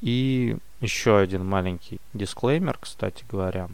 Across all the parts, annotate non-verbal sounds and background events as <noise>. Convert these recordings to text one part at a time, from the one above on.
И еще один маленький дисклеймер, кстати говоря.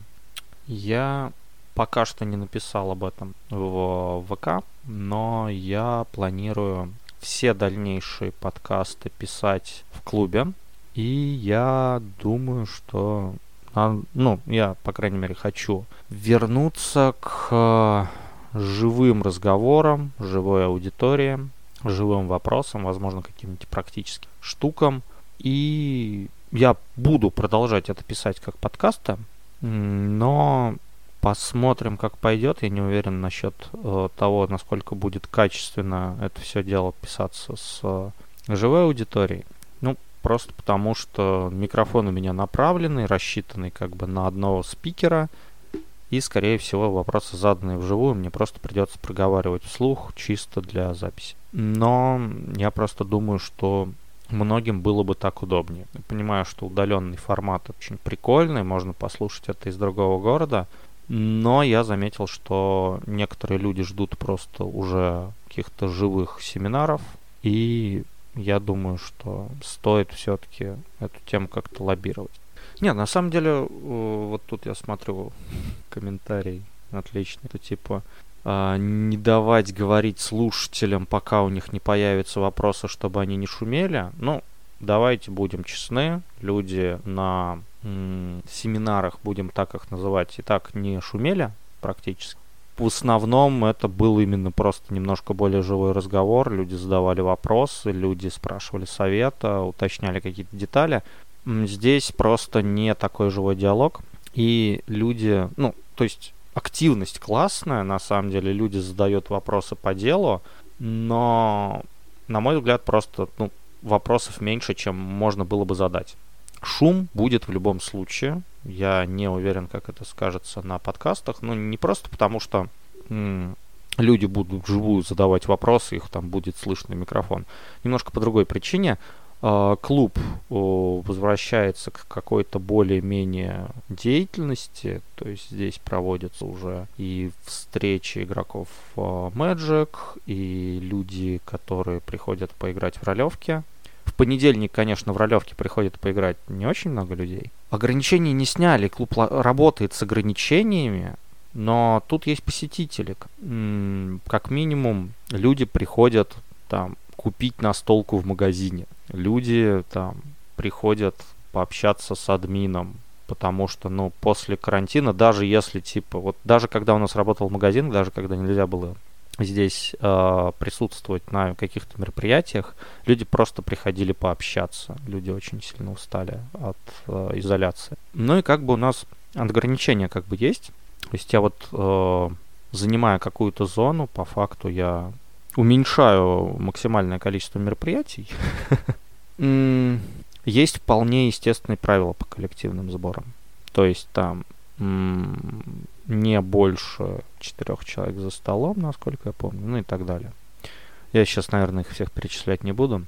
Я пока что не написал об этом в ВК, но я планирую все дальнейшие подкасты писать в клубе. И я думаю, что ну, я, по крайней мере, хочу вернуться к живым разговорам, живой аудитории, живым вопросам, возможно, каким-нибудь практическим штукам. И я буду продолжать это писать как подкасты, но посмотрим, как пойдет. Я не уверен насчет э, того, насколько будет качественно это все дело писаться с э, живой аудиторией. Ну, просто потому, что микрофон у меня направленный, рассчитанный как бы на одного спикера – и, скорее всего, вопросы, заданные вживую, мне просто придется проговаривать вслух, чисто для записи. Но я просто думаю, что многим было бы так удобнее. Я понимаю, что удаленный формат очень прикольный, можно послушать это из другого города, но я заметил, что некоторые люди ждут просто уже каких-то живых семинаров, и я думаю, что стоит все-таки эту тему как-то лоббировать. Не, на самом деле, вот тут я смотрю комментарий отличный, это типа не давать говорить слушателям, пока у них не появятся вопросы, чтобы они не шумели. Ну, давайте будем честны, люди на семинарах, будем так их называть, и так не шумели практически. В основном это был именно просто немножко более живой разговор. Люди задавали вопросы, люди спрашивали совета, уточняли какие-то детали. Здесь просто не такой живой диалог. И люди, ну, то есть активность классная, на самом деле, люди задают вопросы по делу, но, на мой взгляд, просто ну, вопросов меньше, чем можно было бы задать. Шум будет в любом случае. Я не уверен, как это скажется на подкастах. Ну, не просто потому, что м- люди будут вживую задавать вопросы, их там будет слышно микрофон. Немножко по другой причине. А, клуб возвращается к какой-то более-менее деятельности, то есть здесь проводятся уже и встречи игроков а, Magic, и люди, которые приходят поиграть в ролевки. В понедельник, конечно, в ролевке приходит поиграть не очень много людей. Ограничений не сняли, клуб работает с ограничениями, но тут есть посетители. Как минимум, люди приходят там купить настолку в магазине люди там приходят пообщаться с админом, потому что, ну, после карантина, даже если, типа, вот даже когда у нас работал магазин, даже когда нельзя было здесь э, присутствовать на каких-то мероприятиях, люди просто приходили пообщаться. Люди очень сильно устали от э, изоляции. Ну и как бы у нас ограничения как бы есть. То есть я вот э, занимая какую-то зону, по факту я уменьшаю максимальное количество мероприятий. Есть вполне естественные правила по коллективным сборам. То есть там не больше четырех человек за столом, насколько я помню, ну и так далее. Я сейчас, наверное, их всех перечислять не буду.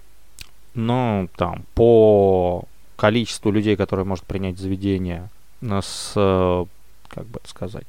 Но там по количеству людей, которые может принять заведение с, как бы это сказать,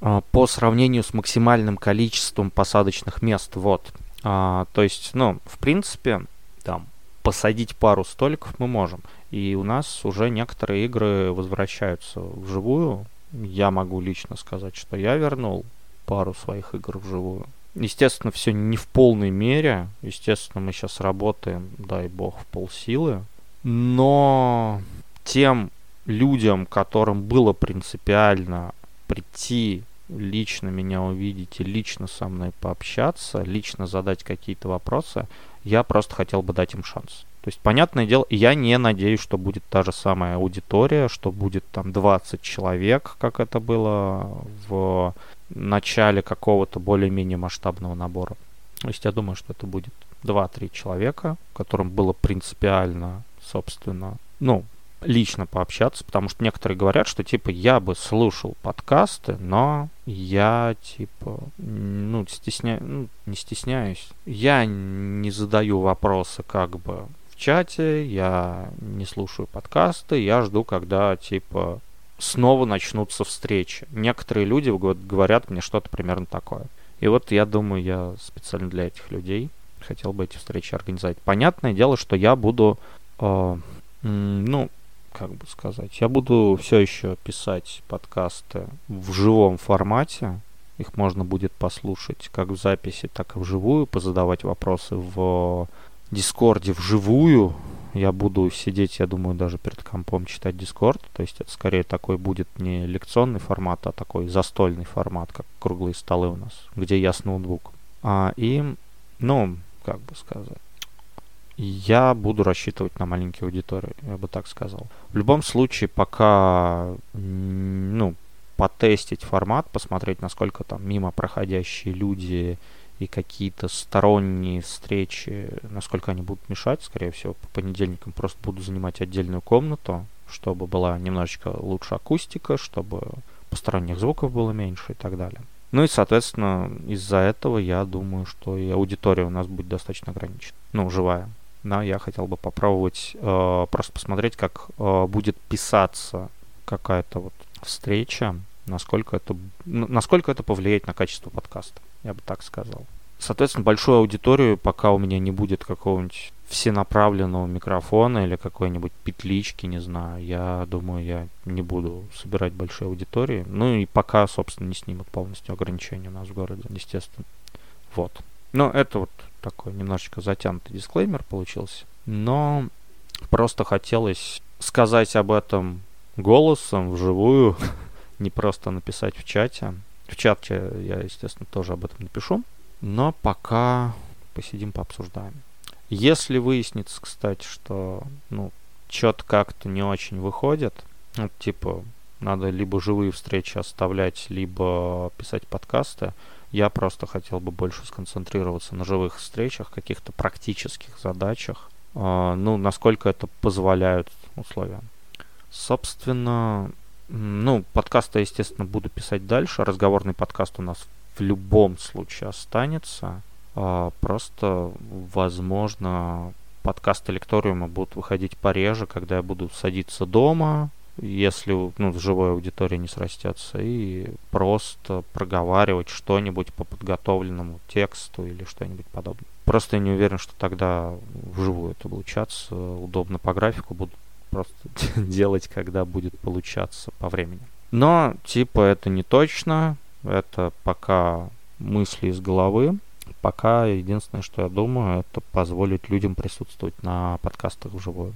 по сравнению с максимальным количеством посадочных мест. Вот. А, то есть, ну, в принципе, там посадить пару столиков мы можем. И у нас уже некоторые игры возвращаются вживую. Я могу лично сказать, что я вернул пару своих игр вживую. Естественно, все не в полной мере. Естественно, мы сейчас работаем, дай бог, в полсилы. Но тем людям, которым было принципиально прийти лично меня увидеть и лично со мной пообщаться, лично задать какие-то вопросы, я просто хотел бы дать им шанс. То есть, понятное дело, я не надеюсь, что будет та же самая аудитория, что будет там 20 человек, как это было в начале какого-то более-менее масштабного набора. То есть я думаю, что это будет 2-3 человека, которым было принципиально, собственно, ну, лично пообщаться, потому что некоторые говорят, что типа я бы слушал подкасты, но я типа ну стесняюсь, ну, не стесняюсь, я не задаю вопросы как бы в чате, я не слушаю подкасты, я жду, когда типа снова начнутся встречи. Некоторые люди говорят мне что-то примерно такое. И вот я думаю, я специально для этих людей хотел бы эти встречи организовать. Понятное дело, что я буду э, бы сказать. Я буду все еще писать подкасты в живом формате. Их можно будет послушать как в записи, так и вживую, позадавать вопросы в Дискорде вживую. Я буду сидеть, я думаю, даже перед компом читать Дискорд. То есть это скорее такой будет не лекционный формат, а такой застольный формат, как круглые столы у нас, где я с ноутбуком. А, и, ну, как бы сказать, я буду рассчитывать на маленькие аудитории, я бы так сказал. В любом случае, пока, ну, потестить формат, посмотреть, насколько там мимо проходящие люди и какие-то сторонние встречи, насколько они будут мешать, скорее всего, по понедельникам просто буду занимать отдельную комнату, чтобы была немножечко лучше акустика, чтобы посторонних звуков было меньше и так далее. Ну и, соответственно, из-за этого я думаю, что и аудитория у нас будет достаточно ограничена. Ну, живая. Но я хотел бы попробовать э, просто посмотреть, как э, будет писаться какая-то вот встреча, насколько это, насколько это повлияет на качество подкаста, я бы так сказал. Соответственно, большую аудиторию, пока у меня не будет какого-нибудь всенаправленного микрофона или какой-нибудь петлички, не знаю, я думаю, я не буду собирать большие аудитории. Ну и пока, собственно, не снимут полностью ограничения у нас в городе, естественно. Вот. Но это вот такой немножечко затянутый дисклеймер получился. Но просто хотелось сказать об этом голосом, вживую, <laughs> не просто написать в чате. В чате я, естественно, тоже об этом напишу. Но пока посидим, пообсуждаем. Если выяснится, кстати, что ну, что-то как-то не очень выходит, ну, типа, надо либо живые встречи оставлять, либо писать подкасты, я просто хотел бы больше сконцентрироваться на живых встречах, каких-то практических задачах, э, ну, насколько это позволяют условия. Собственно, ну, подкасты, естественно, буду писать дальше. Разговорный подкаст у нас в любом случае останется. А, просто, возможно, подкасты лекториума будут выходить пореже, когда я буду садиться дома, если ну, в живой аудитории не срастется, и просто проговаривать что-нибудь по подготовленному тексту или что-нибудь подобное. Просто не уверен, что тогда вживую это получаться удобно по графику, буду просто <laughs> делать, когда будет получаться по времени. Но, типа, это не точно, это пока мысли из головы. Пока единственное, что я думаю, это позволить людям присутствовать на подкастах вживую.